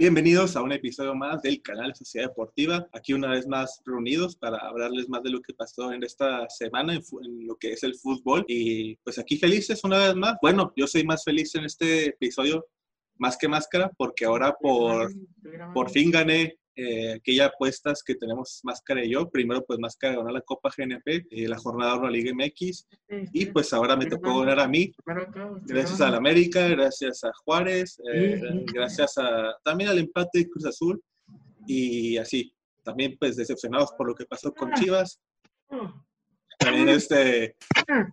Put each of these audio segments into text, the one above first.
Bienvenidos a un episodio más del canal Sociedad Deportiva. Aquí una vez más reunidos para hablarles más de lo que pasó en esta semana en, en, lo que es el fútbol. Y pues aquí felices una vez más. Bueno, yo soy más feliz en este episodio más que máscara porque ahora por, por fin gané eh, aquellas apuestas que tenemos Máscara y yo. Primero, pues Máscara ganó la Copa GNP, eh, la jornada de la Liga MX, y pues ahora me tocó ganar a mí. Gracias al América, gracias a Juárez, eh, gracias a, también al empate de Cruz Azul, y así. También, pues, decepcionados por lo que pasó con Chivas. También este,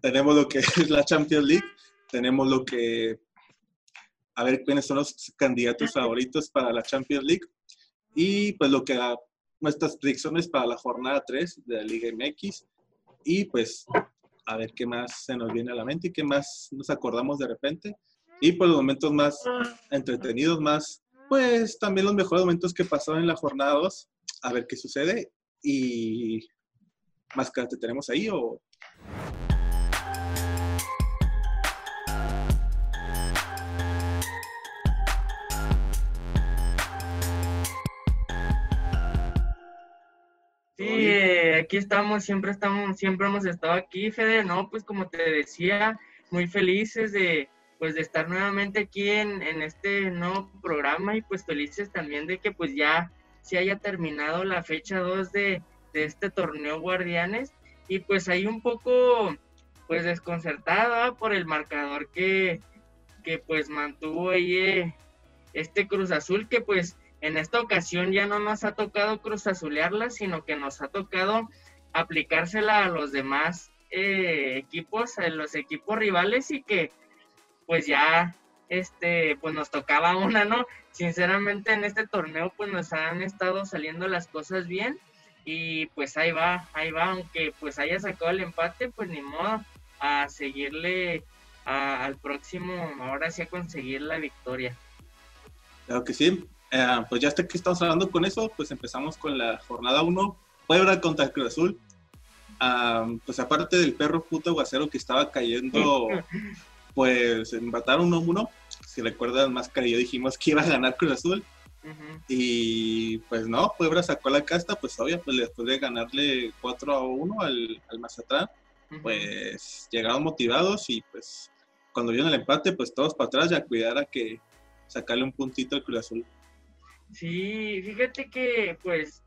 tenemos lo que es la Champions League, tenemos lo que a ver quiénes son los candidatos favoritos para la Champions League y pues lo que nuestras predicciones para la jornada 3 de la Liga MX y pues a ver qué más se nos viene a la mente y qué más nos acordamos de repente. Y por pues, los momentos más entretenidos, más pues también los mejores momentos que pasaron en la jornada 2, a ver qué sucede. Y más que te tenemos ahí o Sí, aquí estamos, siempre estamos, siempre hemos estado aquí, Fede, ¿no? Pues como te decía, muy felices de, pues de estar nuevamente aquí en, en este nuevo programa y pues felices también de que pues ya se haya terminado la fecha 2 de, de este torneo Guardianes y pues ahí un poco pues desconcertada por el marcador que, que pues mantuvo ahí eh, este Cruz Azul que pues en esta ocasión ya no nos ha tocado cruzazulearla, sino que nos ha tocado aplicársela a los demás eh, equipos, a los equipos rivales y que pues ya este pues nos tocaba una, ¿no? Sinceramente en este torneo pues nos han estado saliendo las cosas bien y pues ahí va, ahí va, aunque pues haya sacado el empate, pues ni modo a seguirle al próximo, ahora sí a conseguir la victoria. Claro que sí, eh, pues ya hasta que estamos hablando con eso, pues empezamos con la jornada 1, Puebla contra Cruz Azul. pues aparte del perro puto aguacero que estaba cayendo, pues empataron 1-1. Si recuerdan, más que yo dijimos que iba a ganar Cruz Azul. Y pues no, Puebla sacó la casta, pues obvio, pues después de ganarle 4 a 1 al, al Mazatlán, pues llegaron motivados y pues cuando vieron el empate, pues todos para atrás ya cuidar a que sacarle un puntito al Cruz Azul. Sí, fíjate que pues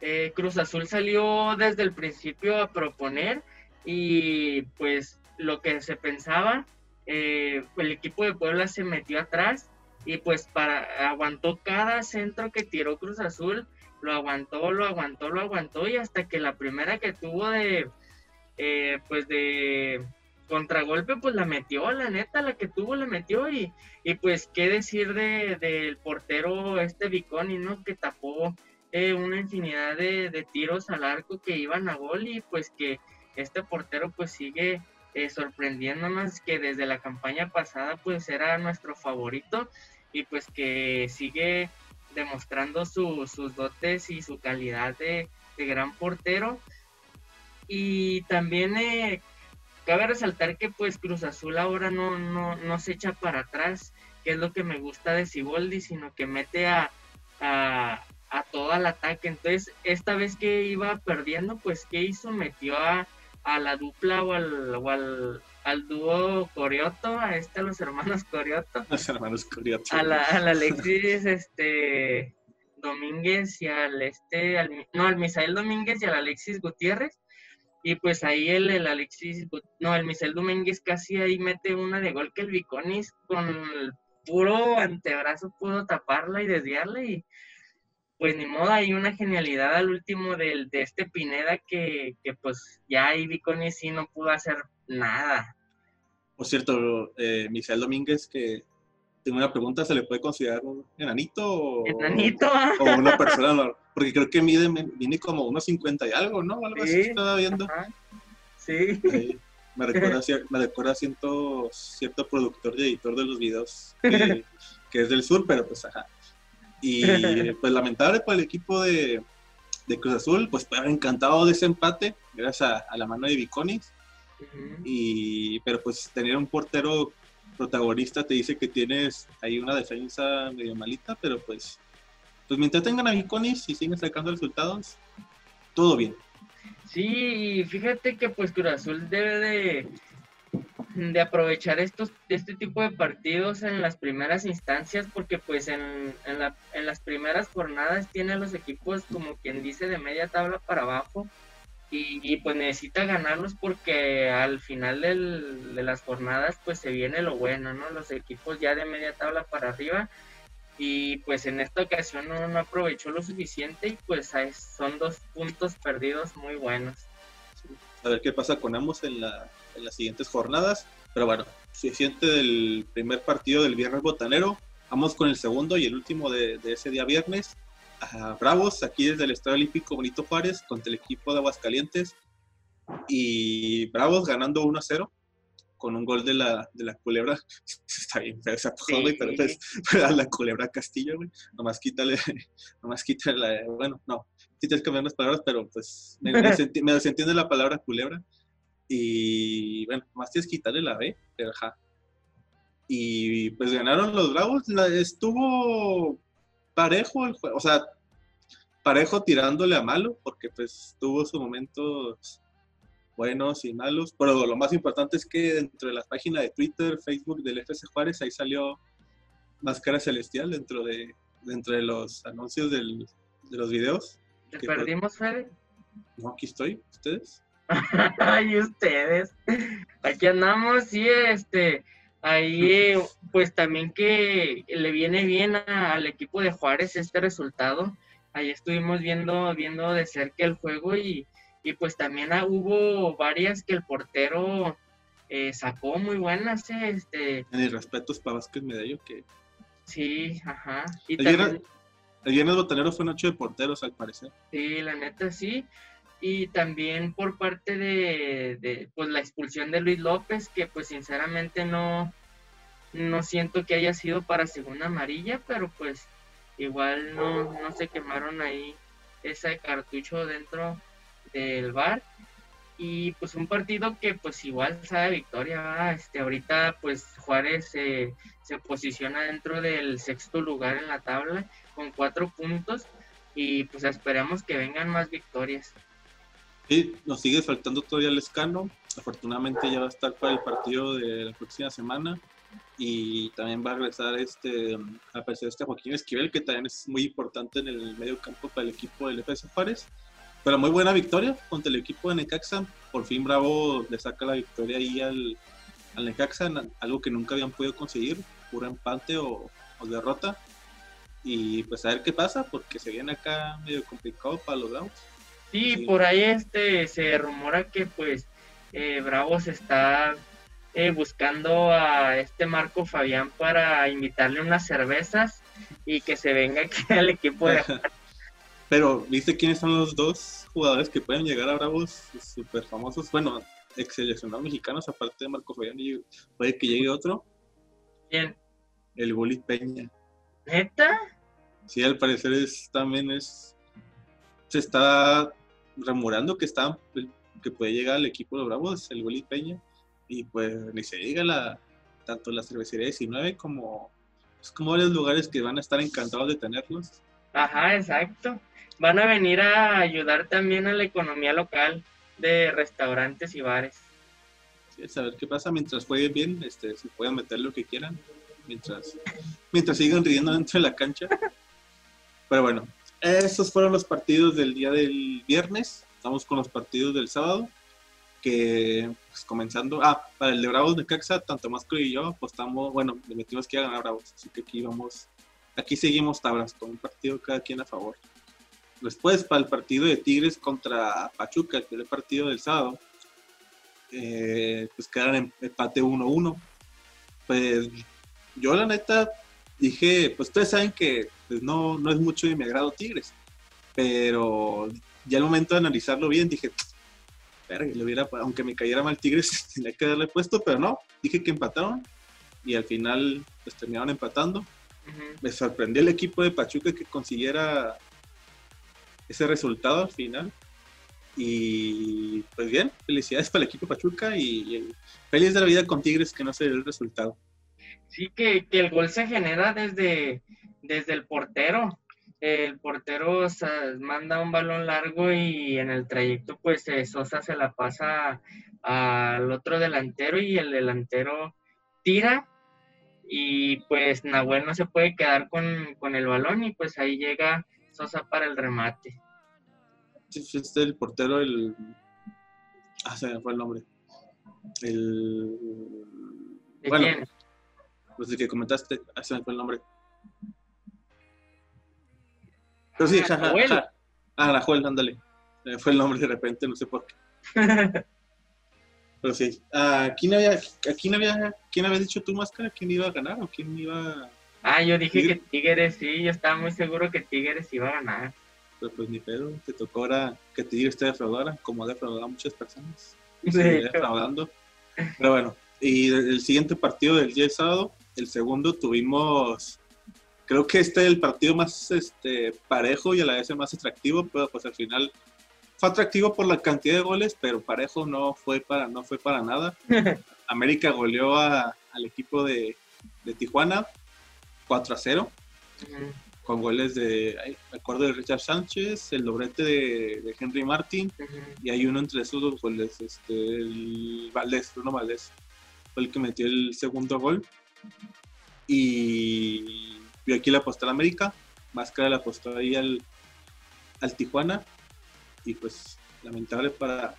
eh, Cruz Azul salió desde el principio a proponer y pues lo que se pensaba, eh, el equipo de Puebla se metió atrás y pues para aguantó cada centro que tiró Cruz Azul, lo aguantó, lo aguantó, lo aguantó y hasta que la primera que tuvo de eh, pues de contragolpe, pues la metió, la neta, la que tuvo la metió y, y pues qué decir de, del portero este Viconi, ¿no? Que tapó eh, una infinidad de, tiros al arco que iban a gol y pues que este portero pues sigue eh, sorprendiéndonos que desde la campaña pasada pues era nuestro favorito y pues que sigue demostrando sus dotes y su calidad de, de gran portero. Y también eh, Cabe resaltar que pues Cruz Azul ahora no, no, no se echa para atrás, que es lo que me gusta de Siboldi, sino que mete a, a, todo el ataque. Entonces, esta vez que iba perdiendo, pues ¿qué hizo? Metió a, a la dupla o al, o al, al dúo Corioto, a este, a los hermanos Corioto. Los hermanos Corioto. A la, Alexis este, Domínguez y al este, al, no, al Misael Domínguez y al Alexis Gutiérrez y pues ahí el, el Alexis, no, el Michel Domínguez casi ahí mete una de gol que el Viconis con el puro antebrazo pudo taparla y desviarla y pues ni modo, hay una genialidad al último del, de este Pineda que, que pues ya ahí Viconis sí no pudo hacer nada. Por cierto, eh, Michel Domínguez que tengo una pregunta, ¿se le puede considerar un enanito o, ¿Enanito? o una persona? Porque creo que mide, viene como unos 50 y algo, ¿no? Algo así estaba viendo. Sí. me recuerda, me recuerda cierto, cierto productor y editor de los videos que, es del sur, pero pues ajá. Y pues lamentable para el equipo de, de Cruz Azul, pues haber encantado de ese empate, gracias a, la mano de Viconis. y, pero pues tener un portero protagonista te dice que tienes ahí una defensa medio malita, pero pues pues mientras tengan a Viconis y siguen sacando resultados, todo bien. Sí, fíjate que pues Cruz Azul debe de, de aprovechar estos, este tipo de partidos en las primeras instancias, porque pues en, en, la, en las primeras jornadas tiene los equipos como quien dice de media tabla para abajo y, pues necesita ganarlos porque al final del, de las jornadas pues se viene lo bueno, ¿no? Los equipos ya de media tabla para arriba y pues en esta ocasión no, aprovechó lo suficiente y pues son dos puntos perdidos muy buenos. A ver qué pasa con ambos en, la, en las siguientes jornadas, pero bueno, suficiente del primer partido del viernes botanero, vamos con el segundo y el último de ese día viernes, Bravos, aquí desde el Estadio Olímpico Bonito Juárez, contra el equipo de Aguascalientes. Y Bravos ganando 1 a 0 con un gol de la, de la culebra. Está bien feo esa güey, pero pues la culebra Castillo, güey. Nomás quítale, nomás quítale, bueno, no, sí tienes que cambiar las palabras, pero pues me, me, se entiende la palabra culebra. Y bueno, nomás tienes que quitarle la B, pero ajá. Y pues ganaron los Bravos. estuvo parejo el juego, o sea, parejo tirándole a malo, porque pues tuvo sus momentos buenos y malos, pero lo más importante es que dentro de la página de Twitter, Facebook del FC Juárez, ahí salió Máscara Celestial dentro de, dentro de los anuncios del, de los videos. ¿Te perdimos, Fede? No, aquí estoy, ¿ustedes? Ay, ustedes. Aquí andamos, y este, ahí pues también que le viene bien al equipo de Juárez este resultado. Ahí estuvimos viendo, viendo de cerca el juego y, pues también hubo varias que el portero eh, sacó muy buenas. Eh, este... En el respeto para Vázquez Medallo que... Sí, ajá. Y el, también... viernes, botanero fue noche de porteros al parecer. Sí, la neta sí y también por parte de, pues la expulsión de Luis López, que pues sinceramente no, no siento que haya sido para segunda amarilla, pero pues igual no, no se quemaron ahí ese cartucho dentro del bar. Y pues un partido que pues igual sabe victoria, este ahorita pues Juárez se posiciona dentro del sexto lugar en la tabla con cuatro puntos y pues esperemos que vengan más victorias. Sí, nos sigue faltando todavía el escano. Afortunadamente ya va a estar para el partido de la próxima semana. Y también va a regresar este, a aparecer este Joaquín Esquivel, que también es muy importante en el medio campo para el equipo del FC Juárez. Pero muy buena victoria contra el equipo de Necaxa. Por fin Bravo le saca la victoria ahí al, al Necaxa, algo que nunca habían podido conseguir, puro empate o, o derrota. Y pues a ver qué pasa, porque se viene acá medio complicado para los Bravos. Sí, por ahí este se rumora que pues eh, Bravos está eh, buscando a este Marco Fabián para invitarle unas cervezas y que se venga aquí al equipo de Pero, ¿viste quiénes son los dos jugadores que pueden llegar a Bravos súper famosos? Bueno, ex seleccionados mexicanos, aparte de Marco Fabián, y puede que llegue otro. ¿Quién? El Goli Peña. ¿Neta? Sí, al parecer es, también es. Se está remurando que está que puede llegar al equipo de los Bravos, el Willy Peña, y pues ni se diga la, tanto la cervecería 19 como, pues, como varios lugares que van a estar encantados de tenerlos. Ajá, exacto. Van a venir a ayudar también a la economía local de restaurantes y bares. Sí, saber qué pasa mientras jueguen bien, este, si pueden meter lo que quieran, mientras, mientras sigan riendo dentro de la cancha. Pero bueno, esos fueron los partidos del día del viernes. Estamos con los partidos del sábado. Que pues, comenzando. Ah, para el de Bravos de Caxa, tanto Másco y yo apostamos. Bueno, le metimos que iba a ganar Bravos. Así que aquí vamos. Aquí seguimos tablas con un partido cada quien a favor. Después, para el partido de Tigres contra Pachuca, el primer partido del sábado, eh, pues quedaron en empate 1-1. Pues yo, la neta, dije, pues ustedes saben que pues, no, no es mucho de mi agrado Tigres, pero ya al momento de analizarlo bien dije, le hubiera, aunque me cayera mal Tigres, tenía que darle puesto, pero no, dije que empataron y al final pues terminaron empatando. Me sorprendió el equipo de Pachuca que consiguiera ese resultado al final. Y pues bien, felicidades para el equipo Pachuca y, feliz de la vida con Tigres que no se dio el resultado sí que, el gol se genera desde, desde el portero. el portero manda un balón largo y en el trayecto pues eh, Sosa se la pasa al otro delantero y el delantero tira y pues Nahuel no se puede quedar con, el balón y pues ahí llega Sosa para el remate. Sí, este el portero, el... Ah, se me fue el nombre. El... bueno, Pues el que comentaste, ah, se me fue el nombre. Pero sí, jaja, ah, ja, Ah, ándale. fue el nombre de repente, no sé por qué. Pero sí. ¿A quién había, quién había, quién había dicho tu máscara? ¿Quién iba a ganar o quién iba Ah, yo dije que Tigres, sí, yo estaba muy seguro que Tigres iba a ganar. Pero pues ni pedo, te tocó ahora que Tigres te defraudara, como ha defraudado a muchas personas. Sí, defraudando. Pero bueno, y el siguiente partido del día de sábado, el segundo, tuvimos, creo que este es el partido más este, parejo y a la vez el más atractivo, pero pues al final fue atractivo por la cantidad de goles, pero parejo no fue para, no fue para nada. América goleó al equipo de, Tijuana 4 a 0, con goles de, me acuerdo de Richard Sánchez, el doblete de, Henry Martin, y hay uno entre esos dos goles, este, el Valdés, Bruno Valdés, fue el que metió el segundo gol. Y, y aquí le apostó a América, Máscara le apostó ahí al, al Tijuana, y pues lamentable para,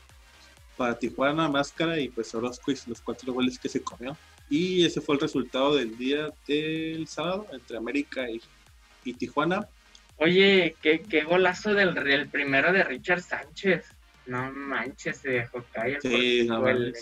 para Tijuana, Máscara y pues Orozco y los cuatro goles que se comió. Y ese fue el resultado del día del sábado entre América y, Tijuana. Oye, qué, qué golazo del, del, primero de Richard Sánchez. No manches, se dejó caer. Sí, no el...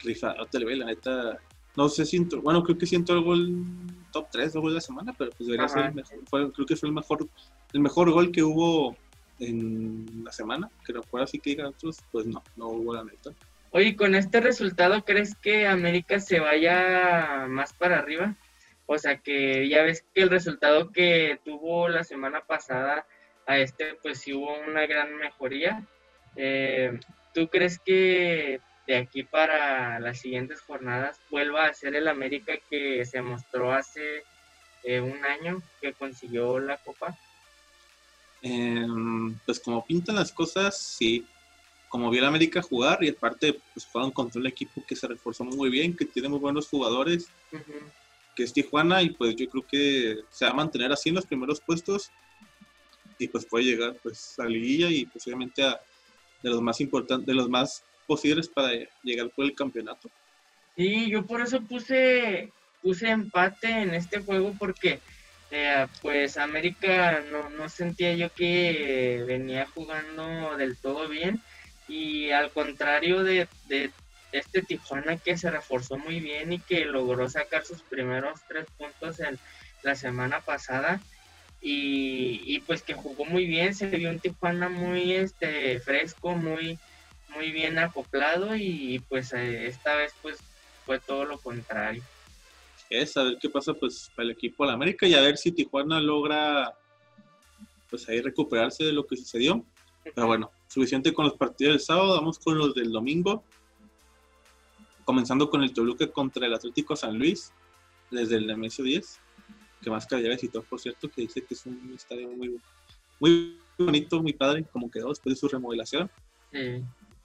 Rifado, te la neta. No sé si bueno, creo que siento el gol top 3 de gol de la semana, pero pues debería ser el mejor. creo que fue el mejor, el mejor gol que hubo en la semana, que no fuera así que digan otros, pues no, no hubo la neta. Oye, con este resultado, ¿crees que América se vaya más para arriba? O sea, que ya ves que el resultado que tuvo la semana pasada a este, pues sí hubo una gran mejoría. Eh, ¿Tú crees que de aquí para las siguientes jornadas vuelva a ser el América que se mostró hace eh, un año que consiguió la Copa? Em, pues como pintan las cosas, sí. Como vi a América jugar y aparte pues jugaron contra un equipo que se reforzó muy bien, que tiene muy buenos jugadores, que es Tijuana y pues yo creo que se va a mantener así en los primeros puestos y pues puede llegar pues a liguilla y posiblemente a de los más importantes, de los más posibles para llegar por el campeonato. Sí, yo por eso puse puse empate en este juego porque eh, pues América no, sentía yo que venía jugando del todo bien y al contrario de, este Tijuana que se reforzó muy bien y que logró sacar sus primeros tres puntos en la semana pasada y, pues que jugó muy bien, se vio un Tijuana muy este fresco, muy muy bien acoplado y pues eh, esta vez pues fue todo lo contrario es a ver qué pasa pues para el equipo de la América y a ver si Tijuana logra pues ahí recuperarse de lo que sucedió. Pero bueno, suficiente con los partidos del sábado, vamos con los del domingo. Comenzando con el Toluca contra el Atlético San Luis, desde el Nemesio 10, que más que ya visitó, por cierto, que dice que es un estadio muy, muy bonito, muy padre, como quedó después de su remodelación.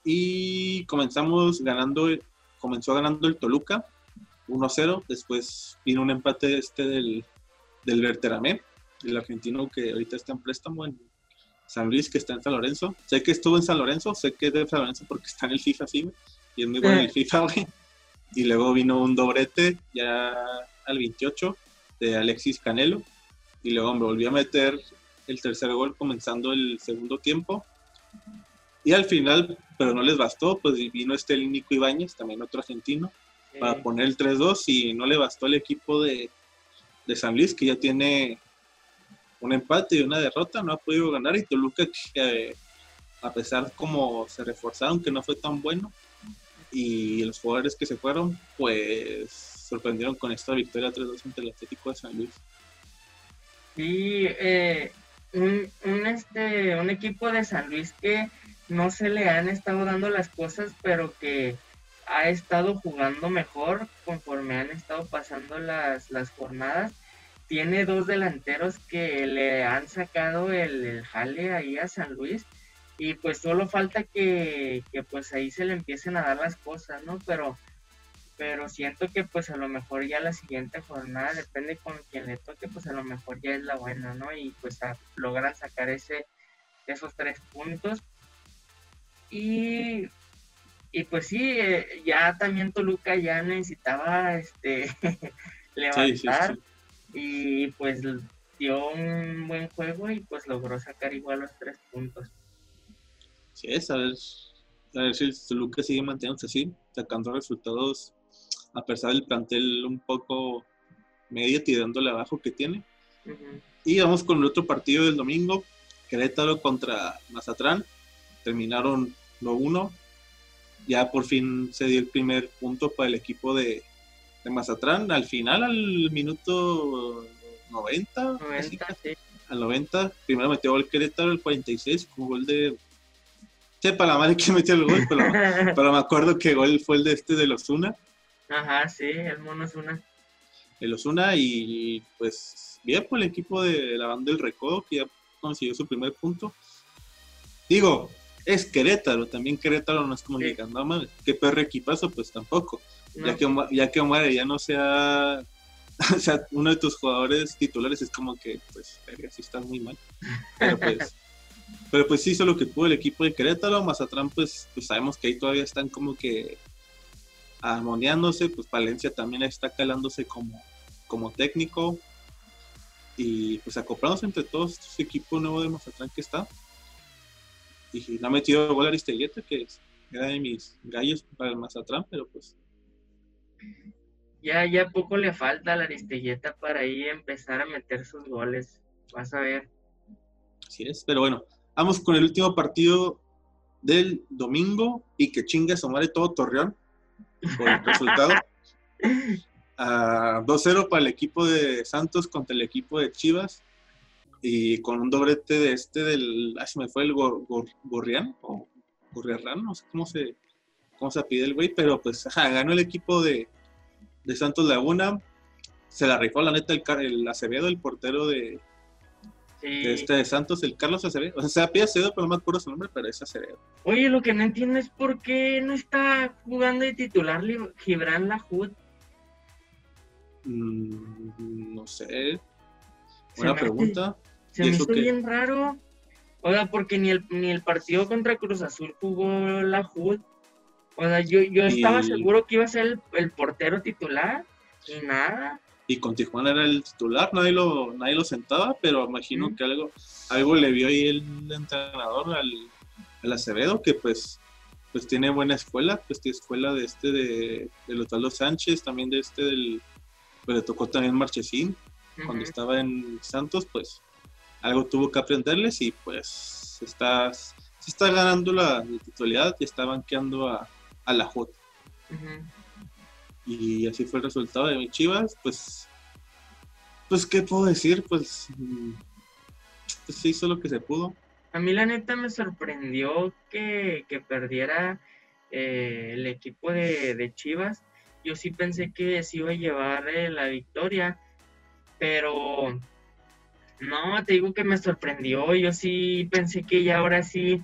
Y comenzamos ganando, comenzó ganando el Toluca 1-0. Después vino un empate este del, del Berteramé, el argentino que ahorita está en préstamo en San Luis, que está en San Lorenzo. Sé que estuvo en San Lorenzo, sé que es de San Lorenzo porque está en el FIFA, sí, y es muy bueno en el FIFA, güey. Y luego vino un doblete ya al 28 de Alexis Canelo. Y luego me volvió a meter el tercer gol comenzando el segundo tiempo. Y al final, pero no les bastó, pues vino este Nico Ibáñez, también otro argentino, para poner el 3-2 y no le bastó al equipo de, San Luis que ya tiene un empate y una derrota, no ha podido ganar y Toluca que a pesar como se reforzaron que no fue tan bueno y los jugadores que se fueron pues sorprendieron con esta victoria 3-2 ante el Atlético de San Luis. Sí, eh, un, un, este, un equipo de San Luis que no se le han estado dando las cosas, pero que ha estado jugando mejor conforme han estado pasando las, las jornadas tiene dos delanteros que le han sacado el, jale ahí a San Luis y pues solo falta que, que, pues ahí se le empiecen a dar las cosas, ¿no? Pero, pero siento que pues a lo mejor ya la siguiente jornada, depende con quien le toque, pues a lo mejor ya es la buena, ¿no? Y pues logran sacar ese, esos tres puntos. Y, y pues sí, eh, ya también Toluca ya necesitaba este levantar y pues dio un buen juego y pues logró sacar igual los tres puntos. Sí, es, a ver, a ver si Toluca sigue manteniéndose así, sacando resultados a pesar del plantel un poco medio tirándole abajo que tiene. Y vamos con el otro partido del domingo, Querétaro contra Mazatlán. Terminaron lo uno. Ya por fin se dio el primer punto para el equipo de, de Mazatlán. Al final, al minuto 90, al 90, primero metió gol Querétaro, el 46, con gol de. Sepa la madre que metió el gol, pero, me acuerdo que gol fue el de este de los Una. Ajá, sí, el mono Osuna. El Osuna, y pues bien por el equipo de la banda del Recodo, que ya consiguió su primer punto. Digo, es Querétaro, también Querétaro no es como sí. no mames, qué perro equipazo, pues tampoco. Ya, que, ya que Omar ya no sea, o sea uno de tus jugadores titulares, es como que, pues, así estás muy mal. Pero pues, pero pues sí hizo lo que pudo el equipo de Querétaro, Mazatlán, pues, pues sabemos que ahí todavía están como que armoniándose, pues Palencia también está calándose como, como técnico y pues acoplándose entre todos este equipo nuevo de Mazatlán que está. Y no ha metido gol Aristegueta, que era de mis gallos para el Mazatlán, pero pues ya, ya poco le falta a la Aristegueta para ahí empezar a meter sus goles. Vas a ver. Así es, pero bueno, vamos con el último partido del domingo y que chingue a madre todo Torreón por el resultado. 2-0 para el equipo de Santos contra el equipo de Chivas y con un doblete de este del, ah, se me fue el Gorrián o Gorriarrán, no sé cómo se, cómo se pide el güey, pero pues ajá, ganó el equipo de, de Santos Laguna. Se la rifó la neta el, el Acevedo, el portero de, de este de Santos, el Carlos Acevedo. O sea, se pide Acevedo, pero no me acuerdo su nombre, pero es Acevedo. Oye, lo que no entiendo es por qué no está jugando de titular Gibran Lajud. Mm, no sé. Buena pregunta. se me hizo bien raro. Oiga, porque ni el, ni el partido contra Cruz Azul jugó la o sea, yo, yo estaba seguro que iba a ser el, portero titular y nada. Y con Tijuana era el titular, nadie lo, nadie lo sentaba, pero imagino que algo, algo le vio ahí el entrenador al, al, Acevedo, que pues, pues tiene buena escuela, pues tiene escuela de este de, de Sánchez, también de este del, pues le tocó también Marchesín, cuando estaba en Santos, pues algo tuvo que aprenderles y pues está, se está ganando la, la titularidad y está banqueando a, a la J. Y así fue el resultado de mi Chivas, pues, pues, ¿qué puedo decir? Pues, mm, pues se hizo lo que se pudo. A mí la neta me sorprendió que, perdiera eh, el equipo de, Chivas. Yo sí pensé que se iba a llevar eh, la victoria, pero no, te digo que me sorprendió. Yo sí pensé que ya ahora sí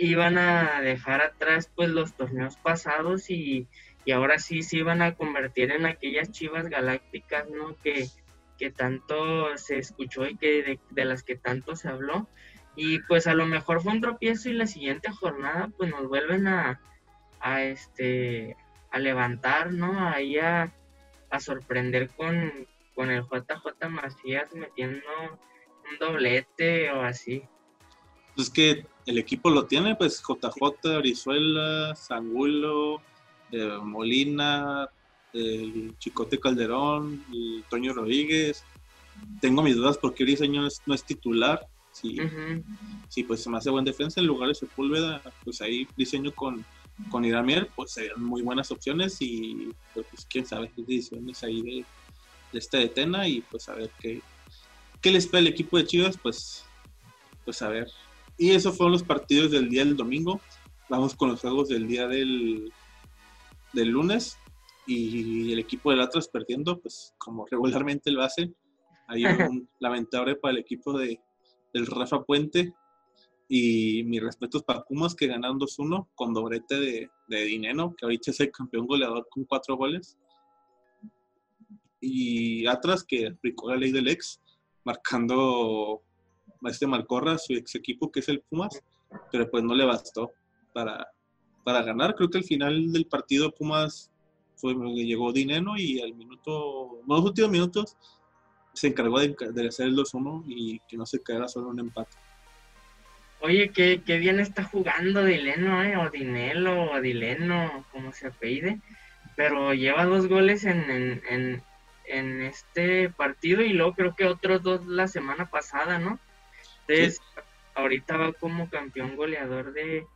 iban a dejar atrás pues los torneos pasados y, ahora sí se iban a convertir en aquellas chivas galácticas, ¿no? Que, que tanto se escuchó y que de, las que tanto se habló. Y pues a lo mejor fue un tropiezo y la siguiente jornada pues nos vuelven a, a este a levantar, ¿no? Ahí a, a sorprender con, con el JJ Macías metiendo un doblete o así. Pues que el equipo lo tiene, pues JJ, Brizuela, Sangulo, eh, Molina, el Chicote Calderón, el Toño Rodríguez. Tengo mis dudas porque Briseño no es, titular. Si, sí, pues se me hace buen defensa en lugar de Sepúlveda, pues ahí Briseño con, con Iramier, pues serían muy buenas opciones y pues, quién sabe qué decisiones ahí de este de Tena y pues a ver qué, qué les espera el equipo de Chivas, pues, pues a ver y esos fueron los partidos del día del domingo. Vamos con los juegos del día del, del lunes. Y el equipo del Atlas perdiendo, pues como regularmente lo hace. Ahí un lamentable para el equipo de, del Rafa Puente. Y mis respetos para Pumas que ganaron 2-1 con doblete de, de Dineno, que ahorita es el campeón goleador con cuatro goles. Y atrás que aplicó la ley del ex, marcando este Marcorra, su ex equipo que es el Pumas, pero pues no le bastó para, para ganar. Creo que al final del partido Pumas fue, llegó Dineno y al minuto, en los últimos minutos, se encargó de, de hacer el 2-1 y que no se quedara solo un empate. Oye, qué, qué bien está jugando Dileno, ¿eh? o Dinelo, o Dileno, como se apellide, pero lleva dos goles en, en, en, este partido y luego creo que otros dos la semana pasada, ¿no? Entonces, ahorita va como campeón goleador de,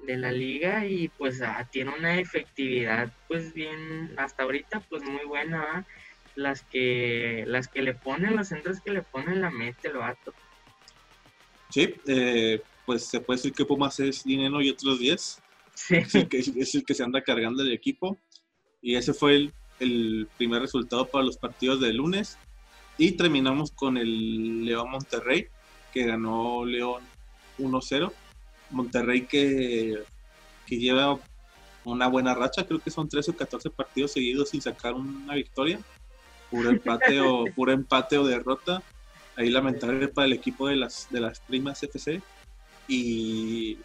de la liga y pues ah, tiene una efectividad pues bien, hasta ahorita pues muy buena, las que las que le ponen, los centros que le ponen la mete el vato. Sí, eh, pues se puede decir que Pumas es dinero y otros 10. Sí. Es, el que, es el que se anda cargando el equipo. Y ese fue el, el primer resultado para los partidos de lunes. Y terminamos con el León Monterrey, que ganó León 1-0. Monterrey que, que lleva una buena racha, creo que son 13 o 14 partidos seguidos sin sacar una victoria. Puro empate o puro empate o derrota. Ahí lamentable para el equipo de las de las primas FC. Y,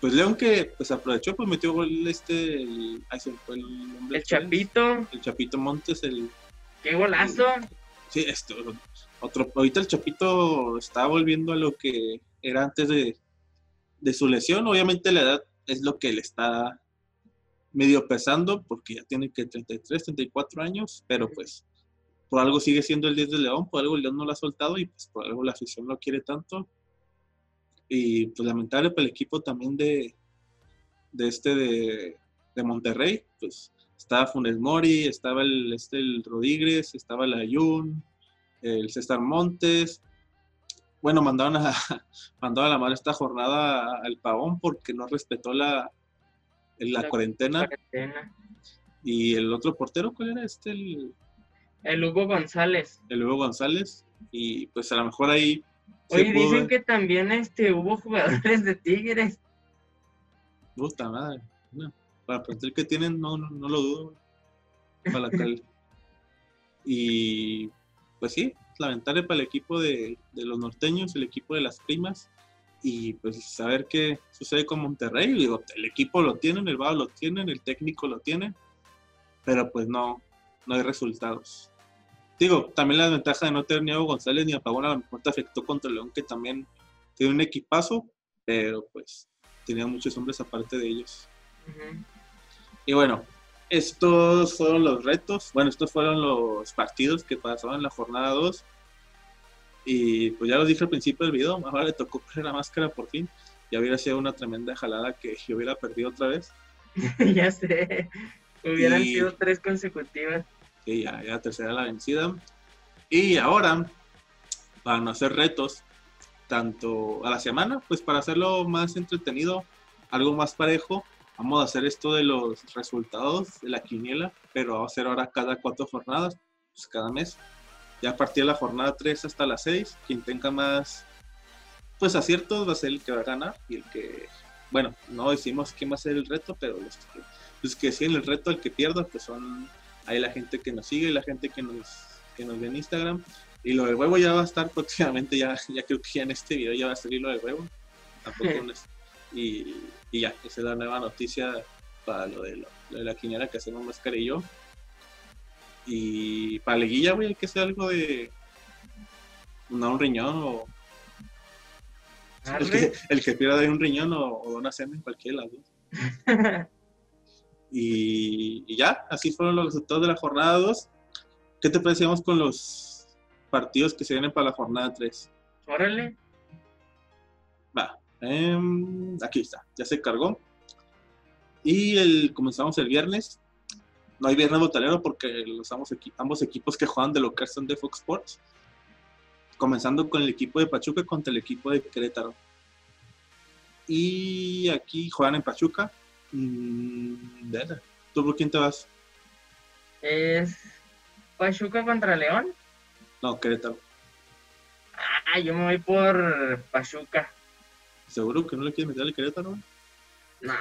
pues León que pues aprovechó, pues metió gol este el, el, Chapito. El Chapito Montes, el qué golazo. sí, esto otro ahorita el Chapito está volviendo a lo que era antes de, de su lesión. Obviamente la edad es lo que le está medio pesando porque ya tiene que 33, 34 años, pero pues por algo sigue siendo el 10 de León, por algo el León no lo ha soltado y pues por algo la afición lo quiere tanto. Y pues lamentable para el equipo también de, de este de, de Monterrey, pues estaba Funes Mori, estaba el, este, el Rodríguez, estaba el Ayun, el César Montes, bueno, mandaron a, mandaron a la madre esta jornada al pavón porque no respetó la, la, cuarentena. Y el otro portero, ¿cuál era este? El, Hugo González. El Hugo González. Y pues a lo mejor ahí. Oye, dicen que también este hubo jugadores de Tigres. Puta madre. para pensar que tienen, no, no, lo dudo. Para la cal. y pues sí, lamentable para el equipo de, los norteños, el equipo de las primas, y pues saber qué sucede con Monterrey. Digo, el equipo lo tienen, el VAO lo tienen, el técnico lo tiene, pero pues no, no hay resultados. Digo, también la ventaja de no tener ni a González ni a Pagón a lo mejor te afectó contra León, que también tiene un equipazo, pero pues tenía muchos hombres aparte de ellos. Y bueno, estos fueron los retos, bueno, estos fueron los partidos que pasaron en la jornada 2. Y pues ya lo dije al principio del video, ahora le tocó poner la máscara por fin. Ya hubiera sido una tremenda jalada que yo hubiera perdido otra vez. ya sé, hubieran sido tres consecutivas. Sí, ya, ya tercera la vencida. Y ahora, para no hacer retos, tanto a la semana, pues para hacerlo más entretenido, algo más parejo, vamos a hacer esto de los resultados de la quiniela, pero vamos a hacer ahora cada cuatro jornadas, pues cada mes. Ya a partir de la jornada 3 hasta la 6, quien tenga más pues aciertos va a ser el que va a ganar y el que, bueno, no decimos quién va a ser el reto, pero los que, los que siguen el reto, el que pierda, pues son ahí la gente que nos sigue, la gente que nos, que nos ve en Instagram. Y lo del huevo ya va a estar próximamente, ya, ya creo que ya en este video ya va a salir lo del huevo. Tampoco y, y ya, esa es la nueva noticia para lo de, la quiniela que hacemos Máscara y yo. Y para Leguilla, güey, hay que hacer algo de. No, un riñón o. El que, el que, pierda de un riñón o, o una cena en cualquiera de las dos. Y, y, ya, así fueron los resultados de la jornada 2. ¿Qué te parecemos con los partidos que se vienen para la jornada 3? Órale. Va. Em, aquí está, ya se cargó. Y el, comenzamos el viernes. No hay viernes botalero porque los ambos, equipos que juegan de local son de Fox Sports. Comenzando con el equipo de Pachuca contra el equipo de Querétaro. Y aquí juegan en Pachuca. Mm, ¿Tú por quién te vas? Es Pachuca contra León. No, Querétaro. Ah, yo me voy por Pachuca. ¿Seguro que no le quieres meter al Querétaro? No.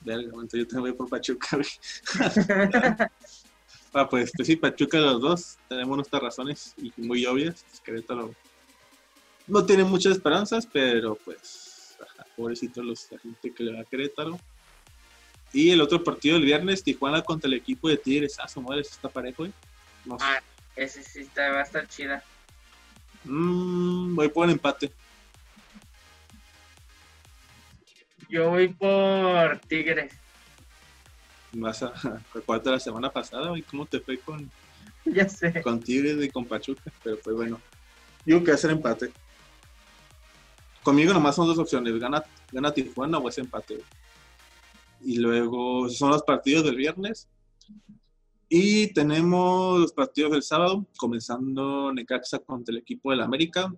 Verga, entonces yo también voy por Pachuca, ah, pues, pues sí, Pachuca los dos. Tenemos nuestras razones y muy obvias. Pues, Querétaro no tiene muchas esperanzas, pero pues, ajá, pobrecito los, la gente que le va a Querétaro. Y el otro partido del viernes, Tijuana contra el equipo de Tigres. Ah, su madre, está parejo, güey. No sé. Ah, ese sí está, va a estar chida. Mm, voy por el empate. Yo voy por Tigres. Vas a acuérdate la semana pasada, güey, ¿cómo te fue con, Ya sé. con Tigres y con Pachuca? Pero pues bueno, digo que ser empate. Conmigo nomás son dos opciones, gana, gana Tijuana o es empate. Y luego son los partidos del viernes. Y tenemos los partidos del sábado, comenzando Necaxa contra el equipo del América,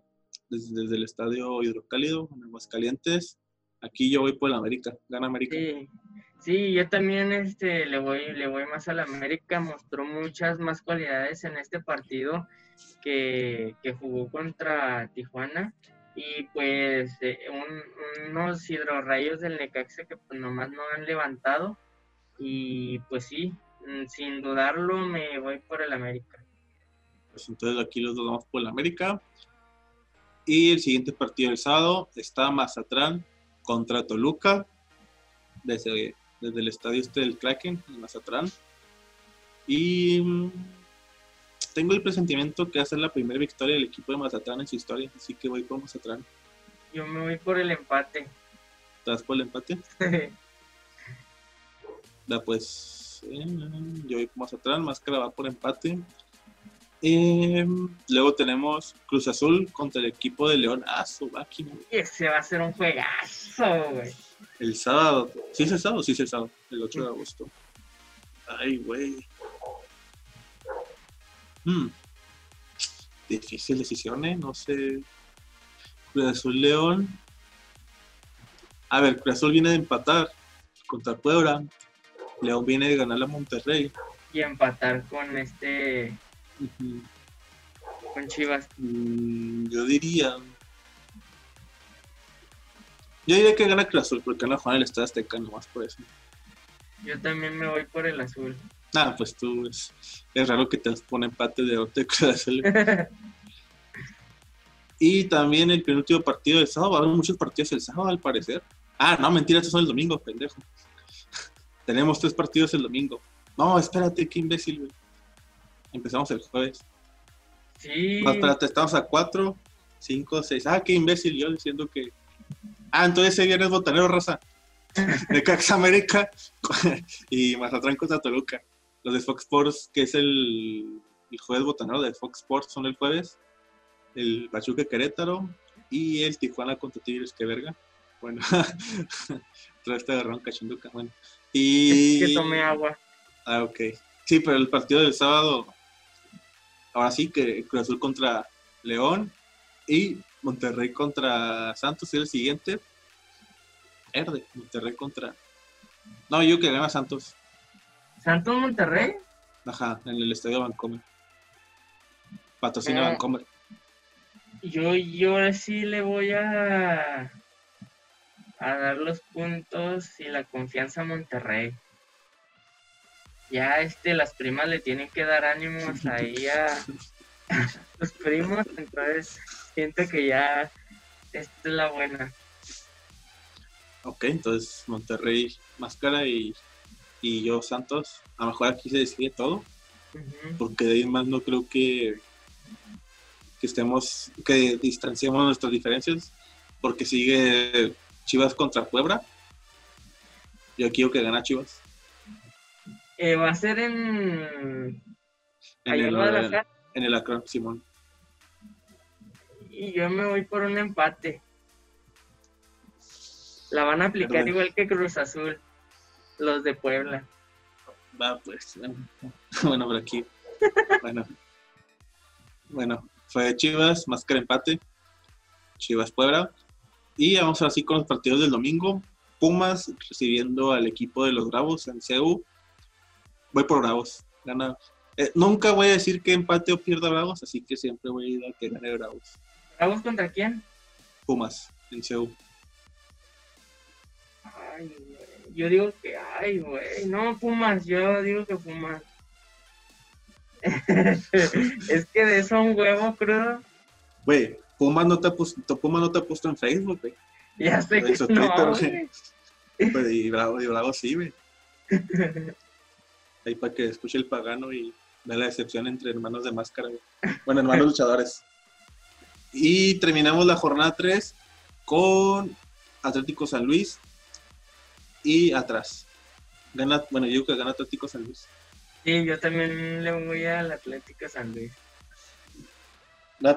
desde, desde el estadio Hidrocálido, en Aguascalientes. Aquí yo voy por el América, gana América. Sí, sí, yo también este, le, voy, le voy más al América. Mostró muchas más cualidades en este partido que, que jugó contra Tijuana. Y pues eh, un- unos hidrorrayos del Necaxa que pues nomás no han levantado. Y pues sí, mm, sin dudarlo me voy por el América. Pues entonces aquí los dos por el América. Y el siguiente partido del sábado está Mazatlán contra Toluca, desde, desde el estadio este del Kraken, en Mazatlán. Y mm, tengo el presentimiento que va a ser la primera victoria del equipo de Mazatlán en su historia, así que voy por Mazatlán. Yo me voy por el empate. ¿Te das por el empate? Da pues, eh, yo voy por Mazatlán, Máscara va por empate. Eh, luego tenemos Cruz Azul contra el equipo de León. Ah, su máquina. Ese va a ser un juegazo, güey. El sábado. ¿Sí es el sábado? Sí es el sábado. El 8 de agosto. Ay, güey. Hmm. Difícil decisión, ¿eh? No sé. Cruz Azul León. A ver, Cruz Azul viene de empatar contra Puebla. León viene de ganar a Monterrey. Y empatar con este, con Chivas. Mm, yo diría. Yo diría que gana Cruz Azul porque van a jugar en el Estadio Azteca nomás por eso. Yo también me voy por el azul. Ah, pues tú es, es raro que te pone empate de Azul. Y también el penúltimo partido del sábado. Va a haber muchos partidos el sábado, al parecer. Ah, no, mentira, estos son el domingo, pendejo. Tenemos tres partidos el domingo. No, espérate, qué imbécil, güey. Empezamos el jueves. sí, No, espérate, estamos a cuatro, cinco, seis. Ah, qué imbécil, yo diciendo que. Ah, entonces ese viernes botanero, raza. De Cax América y Mazatlán contra Toluca. Los de Fox Sports, que es el, el jueves botanero de Fox Sports, son el jueves. El Pachuca Querétaro y el Tijuana contra Tigres, que verga. Bueno, trae este agarrón cachinduca. Bueno, y. que tome agua. Ah, ok. Sí, pero el partido del sábado, ahora sí que Cruz Azul contra León y Monterrey contra Santos es el siguiente. Verde, Monterrey contra. No, yo que gana Santos. Santos Monterrey. Ajá, en el estadio Vancomer. Patrocina Ah. Vancomer. Yo, yo sí le voy a, a dar los puntos y la confianza a Monterrey. Ya este, las primas le tienen que dar ánimos ahí a los primos, entonces siento que ya esta es la buena. Ok, entonces Monterrey Máscara y, y yo Santos. A lo mejor aquí se decide todo. Porque de ahí más no creo que, que estemos, que distanciemos nuestras diferencias, porque sigue Chivas contra Puebla. Yo quiero que gana Chivas. Eh, va a ser en, En el, Guadalajara en el Akron, Simón. y yo me voy por un empate. La van a aplicar Perdón. igual que Cruz Azul, los de Puebla. Va, pues. Bueno, por aquí. Bueno. Bueno, fue Chivas, máscara empate. Chivas Puebla. Y vamos así con los partidos del domingo. Pumas recibiendo al equipo de los Bravos en CEU. Voy por Bravos. Gana, Eh, nunca voy a decir que empate o pierda Bravos, así que siempre voy a ir a que gane Bravos. ¿Bravos contra quién? Pumas, en Seúl. Ay. Yo digo que, ay, güey. No, Pumas, yo digo que Pumas. es que de eso un huevo crudo. Güey, Pumas no te ha puesto, Pumas no te ha puesto en Facebook, güey. Ya sé que no, Twitter, güey. Pues, y Bravo, y Bravo sí, güey. Ahí para que escuche el pagano y vea la decepción entre hermanos de máscara, güey. Bueno, hermanos luchadores. Y terminamos la jornada 3 con Atlético San Luis y atrás. Gana, bueno, yo digo que gana Atlético San Luis. Sí, yo también le voy al Atlético San Luis.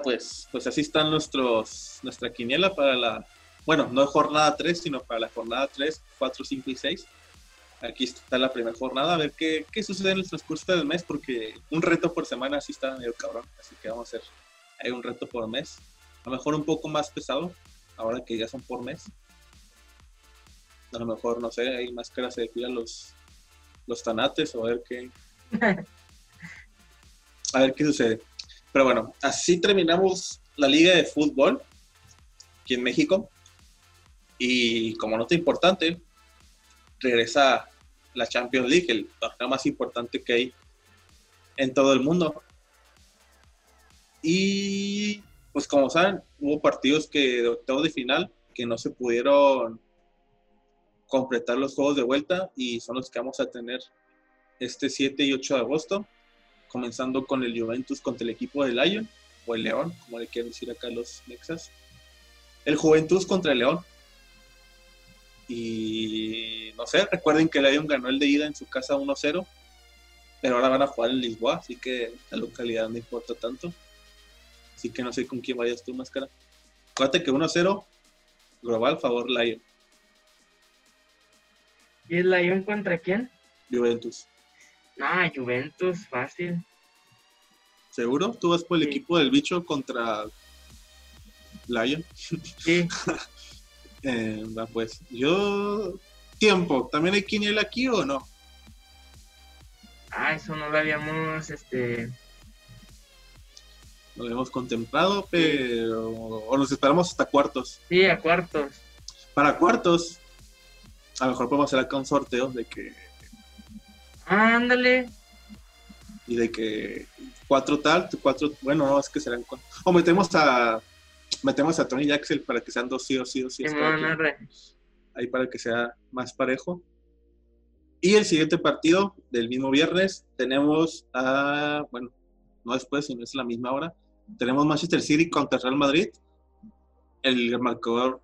Pues, pues así están nuestros, nuestra quiniela para la, bueno, no jornada 3, sino para la jornada 3, 4, 5 y 6. Aquí está la primera jornada, a ver qué, qué sucede en el transcurso del mes, porque un reto por semana así está medio cabrón, así que vamos a hacer hay un reto por mes. A lo mejor un poco más pesado, ahora que ya son por mes. A lo mejor, no sé, hay máscaras se cuidan los, los tanates o a ver qué. A ver qué sucede. Pero bueno, así terminamos la liga de fútbol aquí en México. Y como nota importante, regresa la Champions League, el torneo más importante que hay en todo el mundo. Y pues como saben, hubo partidos que de octavo de final que no se pudieron completar los juegos de vuelta y son los que vamos a tener este 7 y 8 de agosto, comenzando con el Juventus contra el equipo de Lyon, o el León, como le quieren decir acá los Nexas. El Juventus contra el León. Y no sé, recuerden que el Lyon ganó el de ida en su casa 1-0, pero ahora van a jugar en Lisboa, así que la localidad no importa tanto. Así que no sé con quién vayas tú, máscara. Acuérdate que 1-0, global, favor Lyon, ¿Y el Lyon contra quién? Juventus. Ah, Juventus, fácil. ¿Seguro? ¿Tú vas por el Sí. equipo del bicho contra Lyon? Sí, Eh, va, pues yo. Tiempo, ¿también hay quiniela aquí o no? ah, eso no lo habíamos, este, Lo hemos contemplado, pero. O nos esperamos hasta cuartos. sí, a cuartos. Para cuartos, a lo mejor podemos hacer acá un sorteo de que. Ándale, Y de que cuatro tal, cuatro. Bueno, no, es que serán cuatro. O metemos a. Metemos a Tony Jackson para que sean dos sí o sí o sí. ahí para que sea más parejo. Y el siguiente partido del mismo viernes tenemos a, bueno, no después, sino es la misma hora, tenemos Manchester City contra Real Madrid. El marcador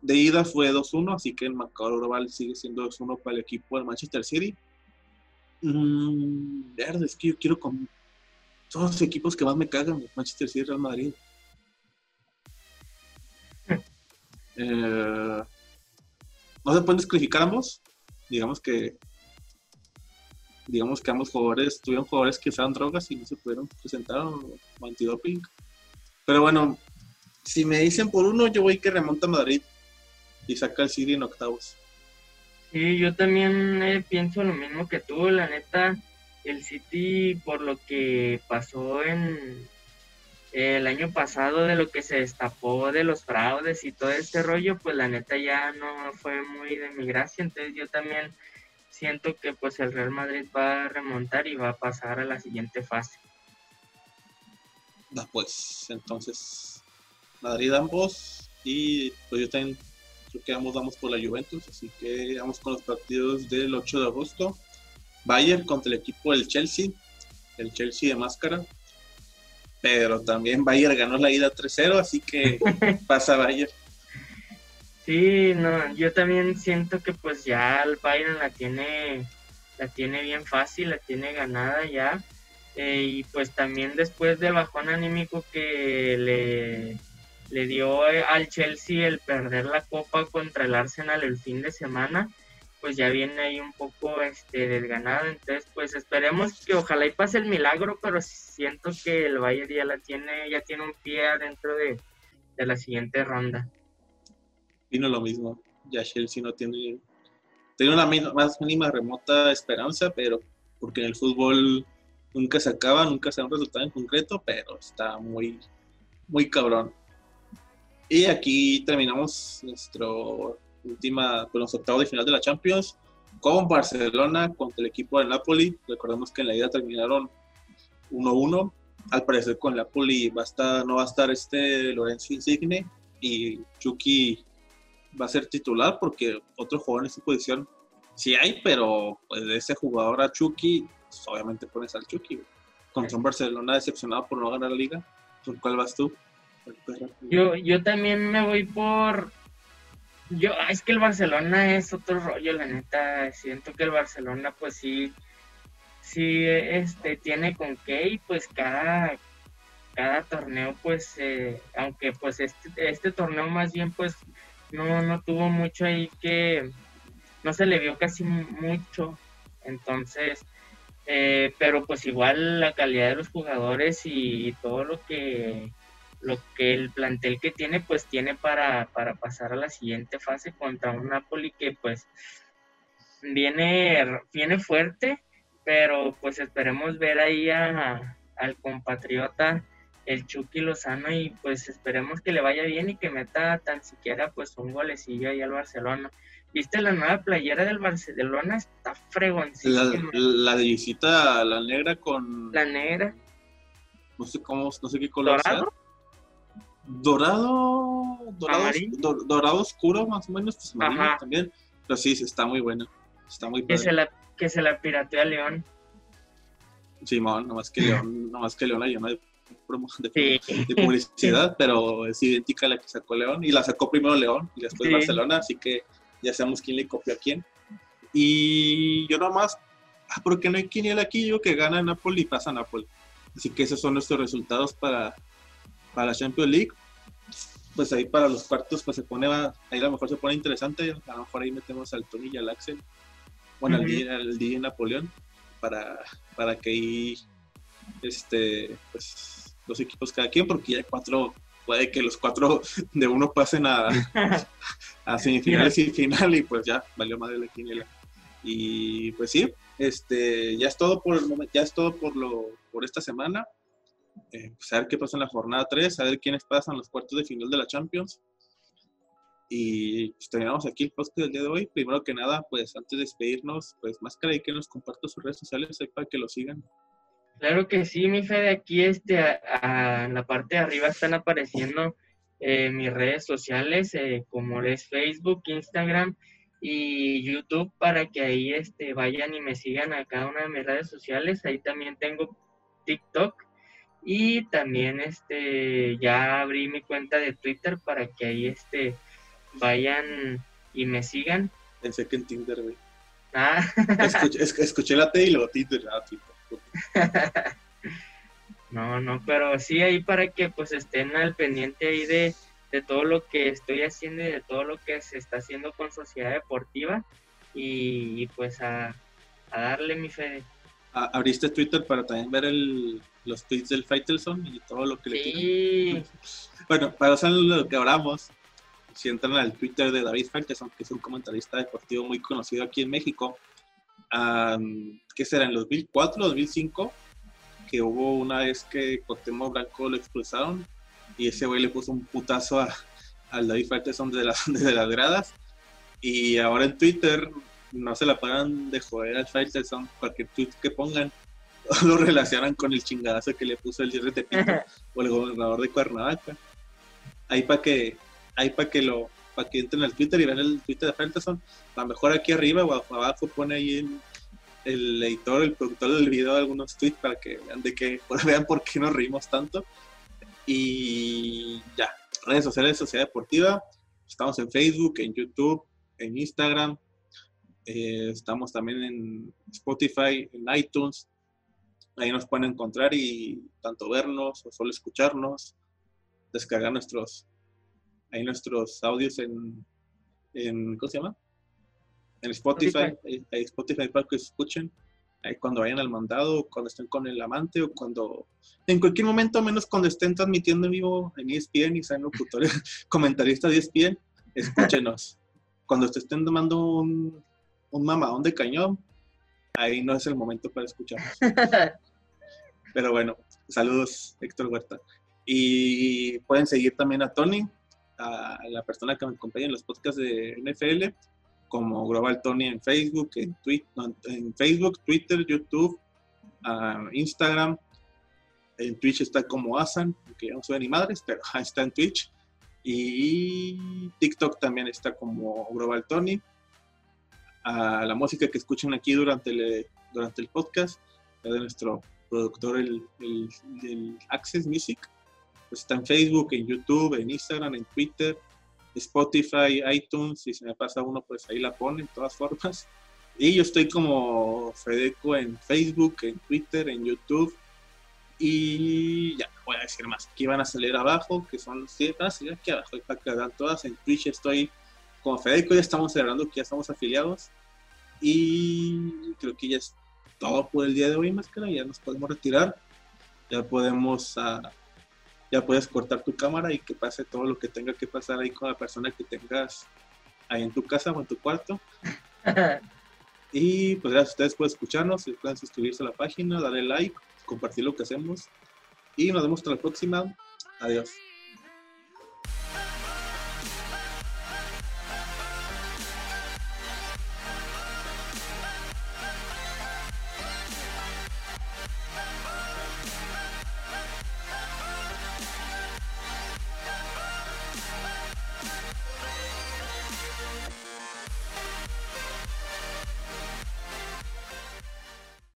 de ida fue 2-1, así que el marcador global sigue siendo 2-1 para el equipo del Manchester City. Mm, verde, es que yo quiero con todos los equipos que más me cagan, Manchester City y Real Madrid. Eh, no se pueden descalificar ambos. Digamos que digamos que ambos jugadores tuvieron jugadores que usaban drogas y no se pudieron presentar o, o antidoping. Pero bueno, si me dicen por uno, yo voy que remonta a Madrid y saca al City en octavos. Sí, yo también eh, pienso lo mismo que tú, la neta, el City por lo que pasó en el año pasado, de lo que se destapó de los fraudes y todo este rollo, pues la neta ya no fue muy de mi gracia, entonces yo también siento que pues el Real Madrid va a remontar y va a pasar a la siguiente fase. Ah, pues entonces Madrid ambos y pues yo también creo que ambos vamos por la Juventus, así que vamos con los partidos del 8 de agosto. Bayern contra el equipo del Chelsea, el Chelsea de máscara. Pero también Bayern ganó la ida 3-0, así que pasa Bayern. Sí, no, yo también siento que pues ya el Bayern la tiene, la tiene bien fácil, la tiene ganada ya. Eh, y pues también después del bajón anímico que le, le dio eh, al Chelsea el perder la copa contra el Arsenal el fin de semana, pues ya viene ahí un poco este desganado. Entonces, pues esperemos que ojalá y pase el milagro, pero siento que el Bayern ya la tiene, ya tiene un pie adentro de, de la siguiente ronda. Vino lo mismo. Ya Chelsea no tiene, tiene una más mínima remota esperanza, pero porque en el fútbol nunca se acaba, nunca se da un resultado en concreto, pero está muy, muy cabrón. Y aquí terminamos nuestro última, con los octavos de final de la Champions con Barcelona contra el equipo de Napoli. Recordemos que en la ida terminaron 1-1. Al parecer con Napoli va a estar, no va a estar este Lorenzo Insigne y Chucky va a ser titular porque otro jugador en esa posición sí hay, pero pues de ese jugador a Chucky, pues, obviamente pones al Chucky. Contra un Barcelona decepcionado por no ganar la liga. ¿Por cuál vas tú? Yo, yo también me voy por. Yo, ah, es que el Barcelona es otro rollo, la neta. Siento que el Barcelona, pues sí, sí, este, tiene con qué y pues cada, cada torneo, pues, eh, aunque pues este, este torneo más bien, pues, no, no tuvo mucho ahí que, no se le vio casi mucho. Entonces, eh, pero pues igual la calidad de los jugadores y todo lo que lo que el plantel que tiene, pues tiene para, para pasar a la siguiente fase contra un Napoli que pues viene, viene fuerte, pero pues esperemos ver ahí a, al compatriota el Chucky Lozano y pues esperemos que le vaya bien y que meta tan siquiera pues un golecillo ahí al Barcelona. ¿Viste la nueva playera del Barcelona? Está fregoncísima. La, de visita, la negra con... La negra. No sé cómo, no sé qué color ¿Dorado? Dorado, dorado, dorado oscuro más o menos, pues también, pero sí, está muy bueno, está muy que se la que se la piratea León. Simón, no, nomás que León, nomás que León hay una de, de, publicidad, pero es idéntica a la que sacó León y la sacó primero León y después Barcelona, así que ya sabemos quién le copió a quién. Y yo nomás, ah, porque no hay quiniela aquí, yo que gana Napoli y pasa Napoli. Así que esos son nuestros resultados para para la Champions League, pues ahí para los cuartos pues se pone, ahí a lo mejor se pone interesante, a lo mejor ahí metemos al Tony y al Axel, bueno, al, día, Napoleón, para, para que ahí, este, pues los equipos cada quien, porque ya cuatro, puede que los cuatro de uno pasen a, a semifinales y final y pues ya, valió madre la quiniela. Y pues sí, este, ya es todo por el momento, ya es todo por lo, por esta semana. Eh, pues, a ver qué pasa en la jornada 3, a ver quiénes pasan los cuartos de final de la Champions. Y pues, terminamos aquí el post del día de hoy. Primero que nada, pues antes de despedirnos, pues Máscara y que nos comparta sus redes sociales para que lo sigan. Claro que sí, mi fe, de aquí este, a, en la parte de arriba están apareciendo eh, mis redes sociales, eh, como es Facebook, Instagram y YouTube, para que ahí este, vayan y me sigan a cada una de mis redes sociales. Ahí también tengo TikTok y también este ya abrí mi cuenta de Twitter para que ahí este vayan y me sigan. Pensé que en Tinder, güey. Ah. Escuché, la T y luego Tinder, ah, no, no, pero sí ahí para que pues estén al pendiente ahí de, todo lo que estoy haciendo y de todo lo que se está haciendo con Sociedad Deportiva y, pues a, a darle mi fe. ¿Abriste Twitter para también ver el, los tweets del Faitelson y todo lo que le tiene. Bueno, para saber lo que hablamos, si entran al Twitter de David Faitelson, que es un comentarista deportivo muy conocido aquí en México, ¿qué será? En 2004, 2005, que hubo una vez que Cotemo Blanco lo expulsaron y ese güey le puso un putazo a, al David Faitelson de las, de las gradas. Y ahora en Twitter no se la pagan de joder al Faitelson, cualquier tweet que pongan lo relacionan con el chingadazo que le puso el de Tepito o el gobernador de Cuernavaca. Ahí para que, ahí para que lo, para que entren al Twitter y vean el Twitter de Felterson. A lo mejor aquí arriba o abajo pone ahí el editor, el productor del video algunos tweets para que vean de que vean por qué nos reímos tanto. Y ya, redes sociales Sociedad Deportiva. Estamos en Facebook, en YouTube, en Instagram. Eh, estamos también en Spotify, en iTunes, Ahí nos pueden encontrar y tanto vernos o solo escucharnos, descargar nuestros, ahí nuestros audios en, en ¿cómo se llama? En Spotify, Ahí, Spotify para que escuchen. Ahí cuando vayan al mandado, cuando estén con el amante o cuando, en cualquier momento, menos cuando estén transmitiendo en vivo en ESPN y sean locutores, comentaristas de ESPN, escúchenos. cuando te estén tomando un, un mamadón de cañón, ahí no es el momento para escucharnos. Pero bueno, saludos, Héctor Huerta. Y pueden seguir también a Tony, a la persona que me acompaña en los podcasts de NFL, como Global Tony en Facebook, en, Twitter, en Facebook, Twitter, YouTube, Instagram. En Twitch está como Asan, que ya no soy ni madres, pero está en Twitch. Y TikTok también está como Global Tony. A la música que escuchan aquí durante el, durante el podcast es de nuestro productor, el, el, Access Music. Pues está en Facebook, en YouTube, en Instagram, en Twitter, Spotify, iTunes. Si se me pasa uno, pues ahí la pone de todas formas. Y yo estoy como Fedeco en Facebook, en Twitter, en YouTube y ya, voy a decir más. Aquí van a salir abajo, que son los van a salir aquí abajo, para que vean todas. En Twitch estoy como Federico, ya estamos celebrando que ya estamos afiliados. Y creo que ya es todo por el día de hoy, más que nada. Ya nos podemos retirar. Ya podemos, uh, ya puedes cortar tu cámara y que pase todo lo que tenga que pasar ahí con la persona que tengas ahí en tu casa o en tu cuarto. y pues gracias a ustedes por escucharnos. Si pueden suscribirse a la página, darle like compartir lo que hacemos. Y nos vemos hasta la próxima. Adiós.